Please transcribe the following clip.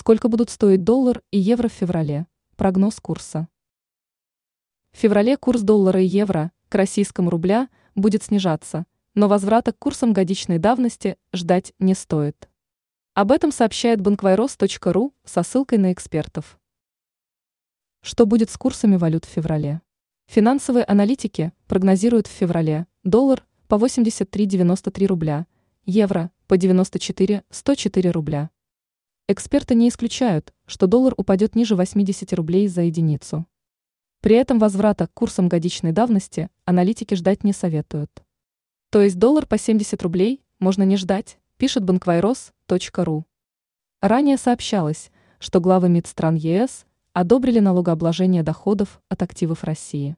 Сколько будут стоить доллар и евро в феврале? Прогноз курса. В феврале курс доллара и евро к российскому рубля будет снижаться, но возврата к курсам годичной давности ждать не стоит. Об этом сообщает банквайрос.ру со ссылкой на экспертов. Что будет с курсами валют в феврале? Финансовые аналитики прогнозируют в феврале доллар по 83,93 рубля, евро по 94,104 рубля. Эксперты не исключают, что доллар упадет ниже 80 рублей за единицу. При этом возврата к курсам годичной давности аналитики ждать не советуют. То есть доллар по 70 рублей можно не ждать, пишет банквайрос.ру. Ранее сообщалось, что главы МИД стран ЕС одобрили налогообложение доходов от активов России.